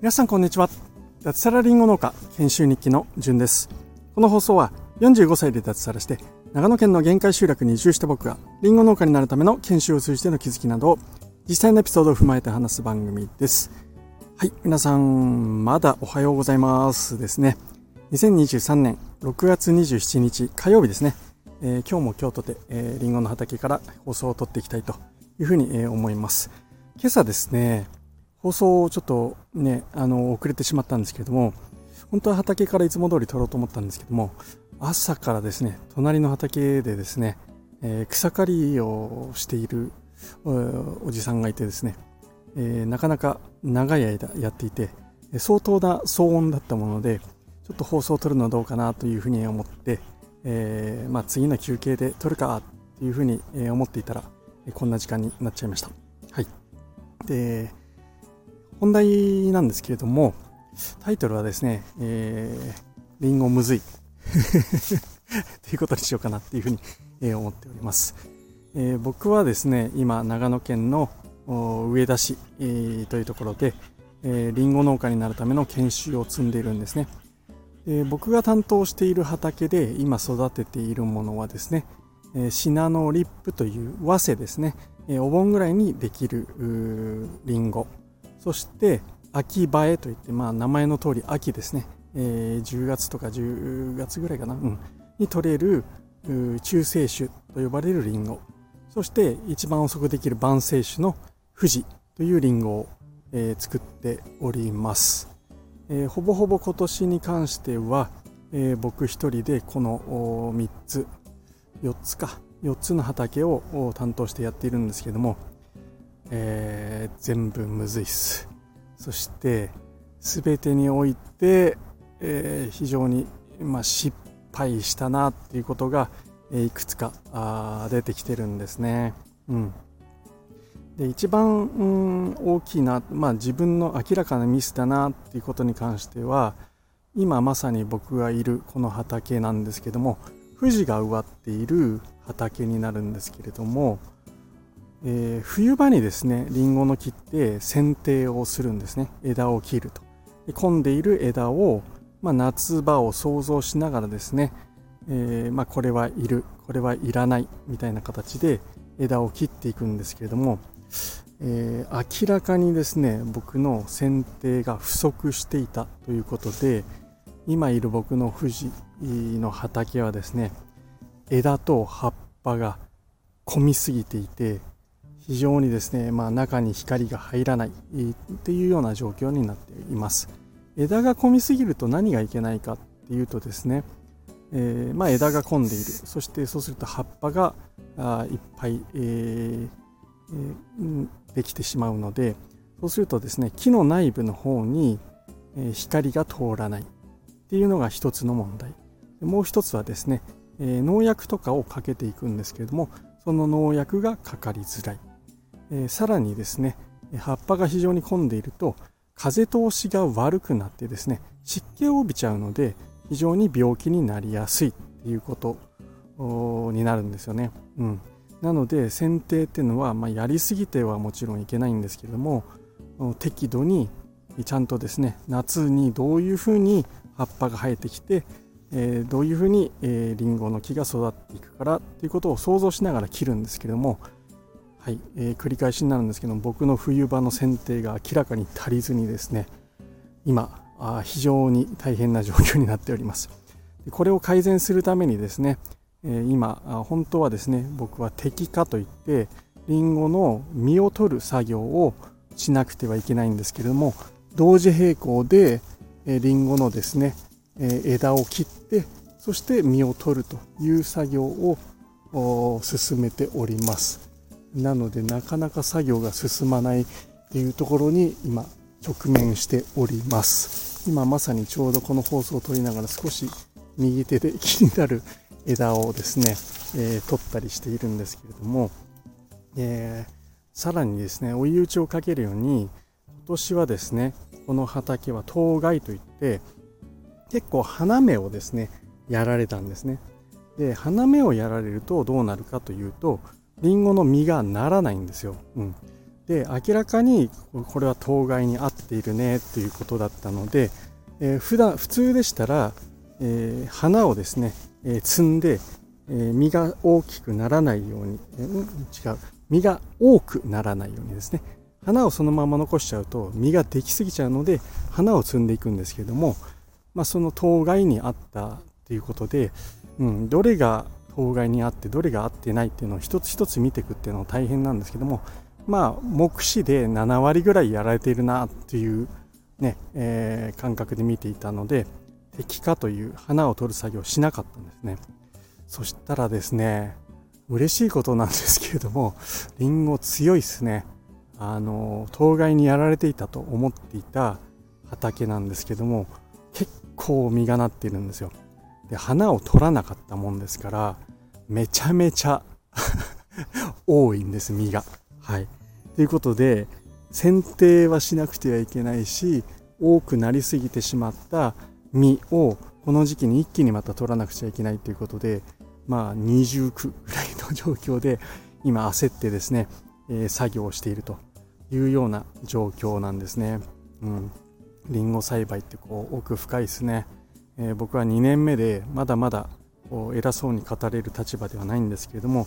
皆さんこんにちは。脱サラリンゴ農家研修日記のじゅんです。この放送は45歳で脱サラして長野県の限界集落に移住した僕がリンゴ農家になるための研修を通じての気づきなどを実際のエピソードを踏まえて話す番組です。はい皆さんまだおはようございますですね。2023年6月27日火曜日ですね、えー、今日も京都で、えー、リンゴの畑から放送を撮っていきたいというふうに、えー、思います。今朝ですね放送をちょっとね、あの、遅れてしまったんですけれども、本当は畑からいつも通り撮ろうと思ったんですけども、朝からですね、隣の畑でですね、えー、草刈りをしているおじさんがいてですね、えー、なかなか長い間やっていて、相当な騒音だったもので、ちょっと放送を撮るのはどうかなというふうに思って、えー、まあ、次の休憩で撮るかというふうに思っていたら、こんな時間になっちゃいました。はい。で、本題なんですけれども、タイトルはですね、えー、リンゴむずい。ということにしようかなっていうふうに、え、思っております。えー、僕はですね、今、長野県の上田市、えー、というところで、えー、リンゴ農家になるための研修を積んでいるんですね。え、僕が担当している畑で今育てているものはですね、えー、シナノリップという早生ですね、え、お盆ぐらいにできるリンゴ。そして秋映えといって、まあ、名前の通り秋ですね、え、10月とか10月ぐらいかな、うん、に取れる中性種と呼ばれるリンゴ。そして一番遅くできる晩生種の富士というリンゴを、え、作っております、えー、ほぼほぼ今年に関しては、えー、僕一人でこの3つ4つか4つの畑を担当してやっているんですけどもえー、全部むずいっすそして全てにおいて、えー、非常に、まあ、失敗したなっていうことが、え、いくつかあ出てきてるんですね。うん、で一番、うん、大きいな、まあ、自分の明らかなミスだなっていうことに関しては今まさに僕がいるこの畑なんですけども富士が植わっている畑になるんですけれどもえー、冬場にですねりんごの木って剪定をするんですね。枝を切ると。で混んでいる枝を、まあ、夏場を想像しながらですね、えー、まあ、これはいるこれはいらないみたいな形で枝を切っていくんですけれども、えー、明らかにですね僕の剪定が不足していたということで今いる僕の富士の畑はですね枝と葉っぱが混みすぎていて非常にですね、まあ、中に光が入らないっていうような状況になっています。枝が混みすぎると何がいけないかっていうとですね、えー、まあ、枝が混んでいるそしてそうすると葉っぱがあいっぱい、えーえー、できてしまうのでそうするとですね木の内部の方に、光が通らないっていうのが一つの問題。もう一つはですね、農薬とかをかけていくんですけれどもその農薬がかかりづらい、さらにですね葉っぱが非常に混んでいると風通しが悪くなってですね湿気を帯びちゃうので非常に病気になりやすいっていうことになるんですよね。うん、なので剪定っていうのは、まあ、やりすぎてはもちろんいけないんですけれども適度にちゃんとですね夏にどういうふうに葉っぱが生えてきて、えー、どういうふうに、えー、リンゴの木が育っていくからっていうことを想像しながら切るんですけどもはい、えー、繰り返しになるんですけど僕の冬場の剪定が明らかに足りずにですね今あ非常に大変な状況になっております。これを改善するためにですね、今本当はですね僕は適化といってリンゴの実を取る作業をしなくてはいけないんですけれども同時並行でリンゴのですね枝を切ってそして実を取るという作業を進めております。なのでなかなか作業が進まないっていうところに今直面しております。今まさにちょうどこの放送を撮りながら少し右手で気になる枝をですね、えー、取ったりしているんですけれども、えー、さらにですね追い打ちをかけるように今年はですねこの畑は当該といって結構花芽をですねやられたんですねで花芽をやられるとどうなるかというとリンゴの実がならないんですよ。うん、で明らかにこれは当該に合っているねということだったので、えー、普段普通でしたら、えー、花をですね、えー、摘んで、えー、実が大きくならないように、え、違う。実が多くならないようにですね。花をそのまま残しちゃうと実ができすぎちゃうので花を摘んでいくんですけども、まあ、その当該に合ったということで、うん、どれが当該にあってどれが合ってないっていうのを一つ一つ見ていくっていうのは大変なんですけどもまあ目視で7割ぐらいやられているなっていうね、えー、感覚で見ていたので摘果という花を取る作業をしなかったんですね。そしたらですね嬉しいことなんですけれどもリンゴ強いですね。あの当該にやられていたと思っていた畑なんですけども結構実がなっているんですよ。で花を取らなかったもんですからめちゃめちゃ 多いんです実が。はい。ということで剪定はしなくてはいけないし多くなりすぎてしまった実をこの時期に一気にまた取らなくちゃいけないということでまあ二重苦ぐらいの状況で今焦ってですね、えー、作業をしているというような状況なんですね。うん。リンゴ栽培ってこう奥深いですね。えー、僕は2年目でまだまだ偉そうに語れる立場ではないんですけれども、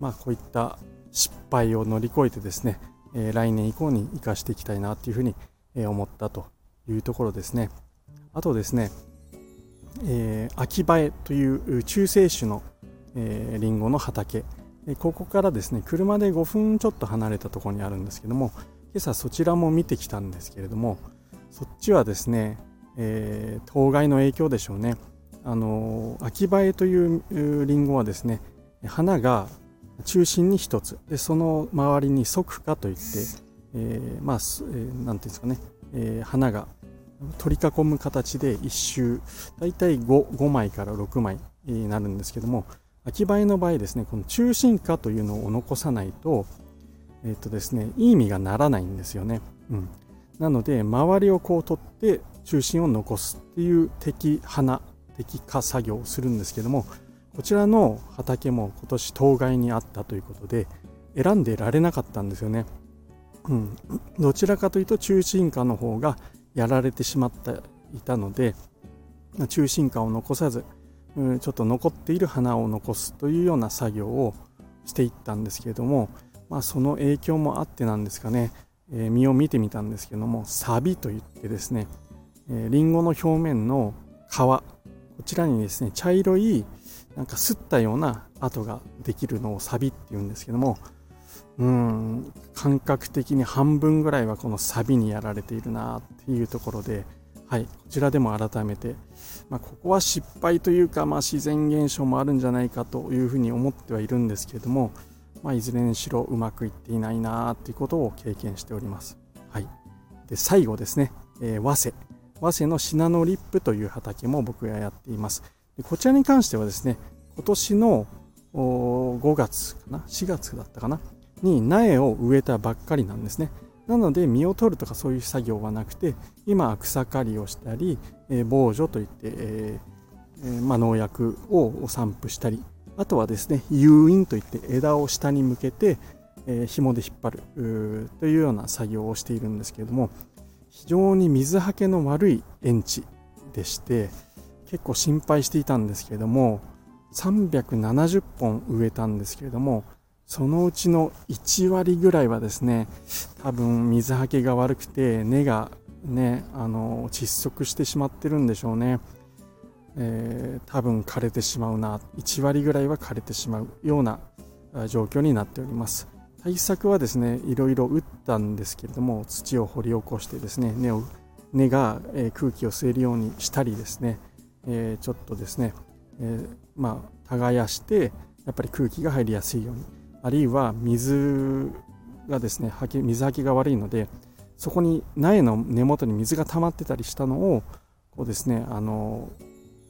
まあこういった失敗を乗り越えてですね、えー、来年以降に生かしていきたいなというふうに思ったというところですね。あとですね、えー、秋葉えという中性種の、えー、リンゴの畑、ここからですね車で5分ちょっと離れたところにあるんですけども今朝そちらも見てきたんですけれどもそっちはですね、えー、当該の影響でしょうね。あの秋葉えというリンゴはですね花が中心に1つ。でその周りに側花といって、えー、まあ、えー、なんていうんですかね、えー、花が取り囲む形で1周大体 5, 5枚から6枚になるんですけども秋葉えの場合ですね、この中心化というのを残さないと、えっ、とですね、いい意味がならないんですよね。うん。なので、周りをこう取って中心を残すっていう適花、適化作業をするんですけども、こちらの畑も今年当該にあったということで、選んでられなかったんですよね。うん。どちらかというと中心化の方がやられてしまっていたので、中心化を残さず、ちょっと残っている花を残すというような作業をしていったんですけれども、まあ、その影響もあってなんですかね、えー、実を見てみたんですけどもサビといってですね、えー、リンゴの表面の皮こちらにですね茶色いなんかすったような跡ができるのをサビって言うんですけどもうん。感覚的に半分ぐらいはこのサビにやられているなっていうところではい、こちらでも改めて、まあ、ここは失敗というか、まあ、自然現象もあるんじゃないかというふうに思ってはいるんですけれども、まあ、いずれにしろうまくいっていないなということを経験しております。はい、で最後ですね、えー、早生早生のシナノリップという畑も僕がやっています。でこちらに関してはですね今年の5月かな？4月だったかな？に苗を植えたばっかりなんですね。なので実を取るとかそういう作業はなくて今草刈りをしたり、えー、防除といって、えーまあ、農薬を散布したりあとはですね誘引といって枝を下に向けて、えー、紐で引っ張るというような作業をしているんですけれども非常に水はけの悪い園地でして結構心配していたんですけれども370本植えたんですけれどもそのうちの1割ぐらいはですね多分水はけが悪くて根がねあの窒息してしまってるんでしょうね、えー、多分枯れてしまうな。1割ぐらいは枯れてしまうような状況になっております。対策はですねいろいろ打ったんですけれども土を掘り起こしてですね根を根が、え空気を吸えるようにしたりですね、えー、ちょっとですね、えー、まあ耕してやっぱり空気が入りやすいようにあるいは水がですね水はけが悪いのでそこに苗の根元に水が溜まってたりしたのをこうですねあの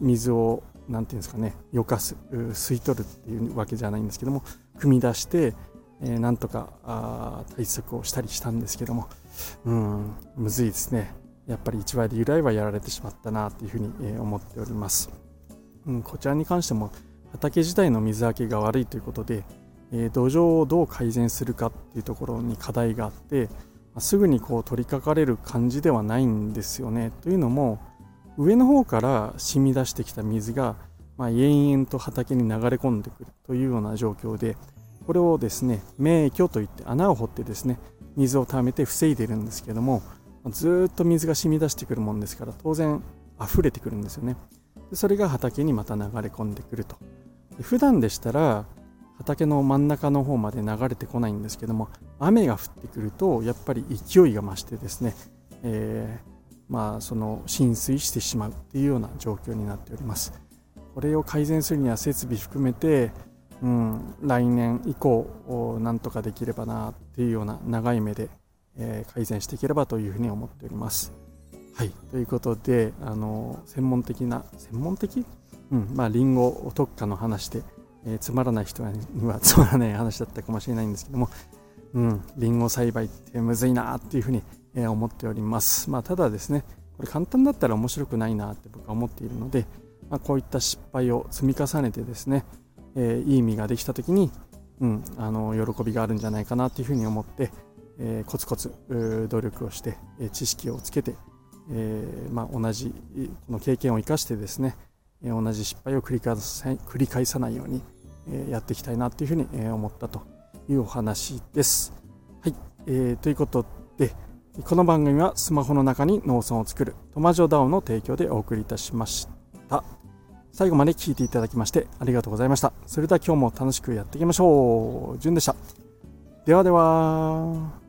水を何て言うんですかねよかす吸い取るっていうわけじゃないんですけども汲み出して、えー、なんとかあ対策をしたりしたんですけどもうんむずいですね。やっぱり1割由来はやられてしまったなというふうに、え思っております、うん、こちらに関しても畑自体の水はけが悪いということでえ土壌をどう改善するかっていうところに課題があってすぐにこう取り掛かれる感じではないんですよね。というのも上の方から染み出してきた水が、まあ、延々と畑に流れ込んでくるというような状況でこれをですね名渠といって穴を掘ってですね水を溜めて防いでるんですけどもずっと水が染み出してくるもんですから当然溢れてくるんですよねそれが畑にまた流れ込んでくると普段でしたら畑の真ん中の方まで流れてこないんですけども雨が降ってくるとやっぱり勢いが増してですね、えー、まあその浸水してしまうっていうような状況になっております。これを改善するには設備含めて、うん、来年以降なんとかできればなっていうような長い目で、えー、改善していければというふうに思っております。はい。ということであの専門的な専門的？うんまあリンゴ特化の話でえー、つまらない人にはつまらない話だったかもしれないんですけども、うん、リンゴ栽培ってむずいなっていうふうに、えー、思っております。まあ、ただですね、これ簡単だったら面白くないなって僕は思っているので、まあ、こういった失敗を積み重ねてですね、えー、いい実ができた時に、うん、あの喜びがあるんじゃないかなというふうに思って、えー、コツコツ努力をして、え知識をつけて、えー、まあ、同じこの経験を生かしてですね、同じ失敗を繰り返さ繰り返さないようにやっていきたいなというふうに思ったというお話です。はい、えー、ということでこの番組はスマホの中に農村を作るトマジョダオの提供でお送りいたしました。最後まで聞いていただきましてありがとうございました。それでは今日も楽しくやっていきましょう。じゅんでした。ではでは。